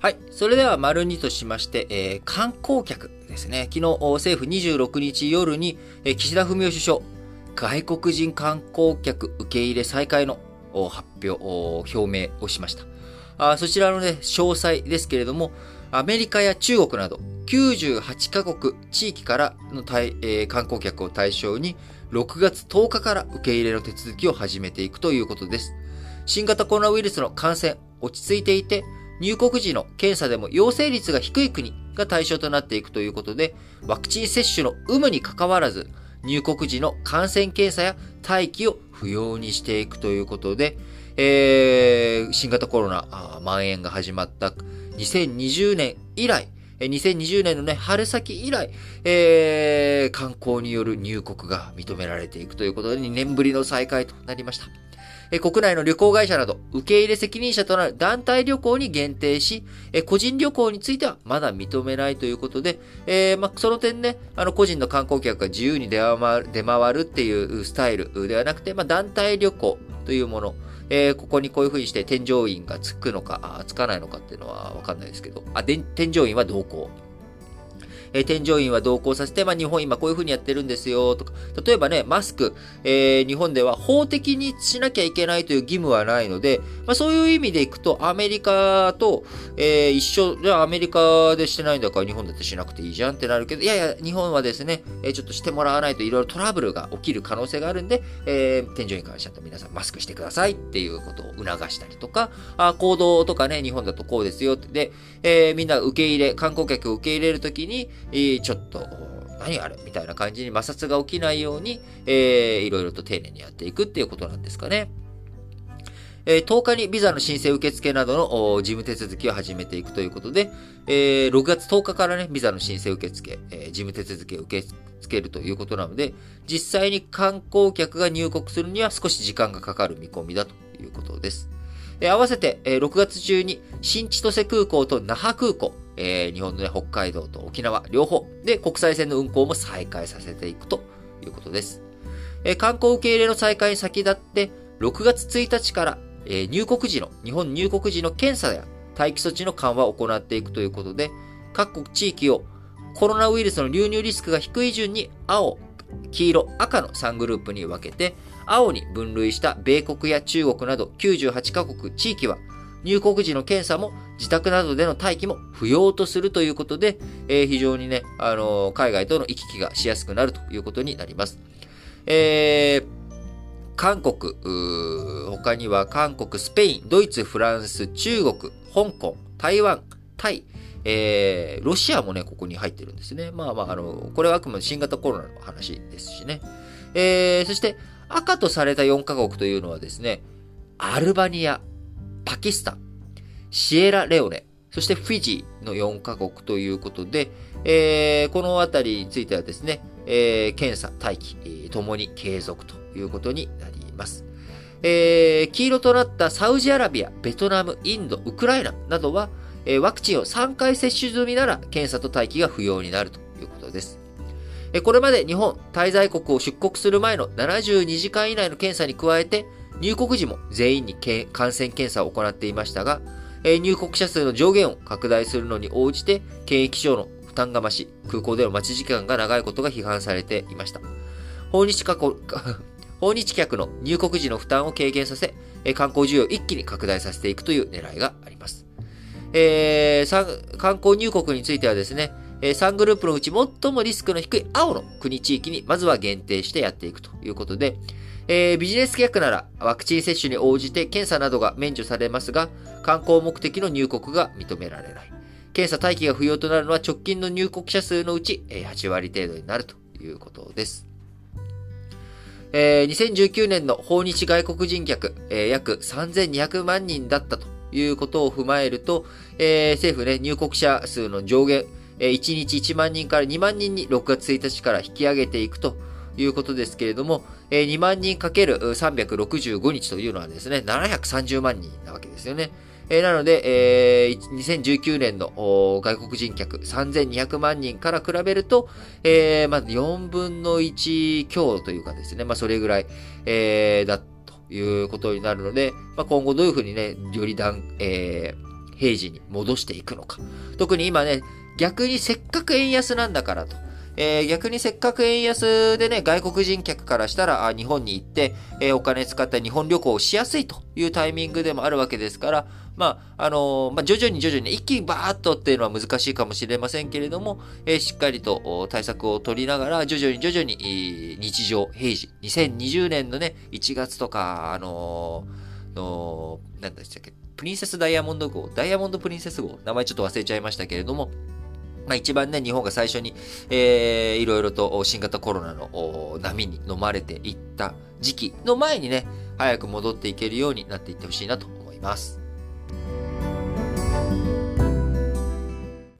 はい。それでは、丸2としまして、えー、観光客ですね。昨日、政府26日夜に、えー、岸田文雄首相、外国人観光客受け入れ再開の発表、表明をしました。あそちらのね、詳細ですけれども、アメリカや中国など98カ国地域からの、えー、観光客を対象に6月10日から受け入れの手続きを始めていくということです。新型コロナウイルスの感染落ち着いていて、入国時の検査でも陽性率が低い国が対象となっていくということで、ワクチン接種の有無に関わらず、入国時の感染検査や待機を不要にしていくということで、えー、新型コロナ蔓延が始まった2020年以来、2020年のね、春先以来、えー、観光による入国が認められていくということで、2年ぶりの再開となりました。国内の旅行会社など、受け入れ責任者となる団体旅行に限定し、個人旅行についてはまだ認めないということで、えー、まあ、その点ね、あの、個人の観光客が自由に出回る出回るっていうスタイルではなくて、まあ、団体旅行というもの、えー、ここにこういう風にして添乗員がつくのか、つかないのかっていうのはわかんないですけど、あ、添乗員は同行。えー、添乗員は同行させて、まあ、日本今こういう風にやってるんですよ、とか、例えばね、マスク、えー、日本では法的にしなきゃいけないという義務はないので、まあ、そういう意味でいくと、アメリカと、えー、一緒、じゃアメリカでしてないんだから日本だってしなくていいじゃんってなるけど、いやいや、日本はですね、え、ちょっとしてもらわないといろいろトラブルが起きる可能性があるんで、え、添乗員からしちゃっと皆さんマスクしてくださいっていうことを促したりとか、あ行動とかね、日本だとこうですよって、で、え、みんな受け入れ、観光客を受け入れるときに、え、ちょっと、何あれみたいな感じに摩擦が起きないように、えー、いろいろと丁寧にやっていくっていうことなんですかね。え、10日にビザの申請受付などの事務手続きを始めていくということで、え、6月10日からね、ビザの申請受付、え、事務手続きを受け付けるということなので、実際に観光客が入国するには少し時間がかかる見込みだということです。え合わせて、え6月中に新千歳空港と那覇空港、えー、日本の、ね、北海道と沖縄両方で国際線の運航も再開させていくということです。えー、観光受け入れの再開に先立って、6月1日から、えー、入国時の、日本入国時の検査や待機措置の緩和を行っていくということで、各国地域をコロナウイルスの流入リスクが低い順に青、黄色、赤の3グループに分けて、青に分類した米国や中国など98カ国地域は入国時の検査も自宅などでの待機も不要とするということで、えー、非常にね、あのー、海外との行き来がしやすくなるということになります。えー、韓国、他には韓国、スペイン、ドイツ、フランス、中国、香港、台湾、タイ、えー、ロシアもね、ここに入ってるんですね。まあまあ、あの、これはあくまで新型コロナの話ですしね。えー、そして、赤とされた4カ国というのはですね、アルバニア、パキスタン、シエラレオネ、そしてフィジーの4カ国ということで、えー、このあたりについてはですね、えー、検査、待機、ともに継続ということになります。えー、黄色となったサウジアラビア、ベトナム、インド、ウクライナなどは、え、ワクチンを3回接種済みなら検査と待機が不要になるということです。これまで日本滞在国を出国する前の72時間以内の検査に加えて、入国時も全員に感染検査を行っていましたが、入国者数の上限を拡大するのに応じて、検疫所の負担が増し、空港での待ち時間が長いことが批判されていました。訪日 訪日客の入国時の負担を軽減させ、観光需要を一気に拡大させていくという狙いがあります。えー、観光入国についてはですね、3グループのうち最もリスクの低い青の国地域にまずは限定してやっていくということで、えー、ビジネス客ならワクチン接種に応じて検査などが免除されますが、観光目的の入国が認められない。検査待機が不要となるのは直近の入国者数のうち8割程度になるということです。えー、2019年の訪日外国人客、えー、約3200万人だったということを踏まえると、えー、政府ね、入国者数の上限、1日1万人から2万人に6月1日から引き上げていくということですけれども、え2万人かける365日というのはですね、730万人なわけですよね。えなので、えー、2019年の外国人客3200万人から比べると、えー、まあ、4分の1強というかですね、まあ、それぐらい、えー、だということになるので、まあ、今後どういうふうにね、より段、えー、平時に戻していくのか。特に今ね、逆にせっかく円安なんだからと。えー、逆にせっかく円安でね、外国人客からしたら、あ日本に行って、えー、お金使った日本旅行をしやすいというタイミングでもあるわけですから、まあ、あのー、まあ、徐々に徐々に一気にバーッとっていうのは難しいかもしれませんけれども、えー、しっかりと対策を取りながら、徐々に徐々に、日常、平時、2020年のね、1月とか、あのー、の、何でしたっけ、プリンセスダイヤモンド号、ダイヤモンドプリンセス号、名前ちょっと忘れちゃいましたけれども、まあ、一番ね、日本が最初に、えー、いろいろと新型コロナの波に飲まれていった時期の前にね、早く戻っていけるようになっていってほしいなと思います。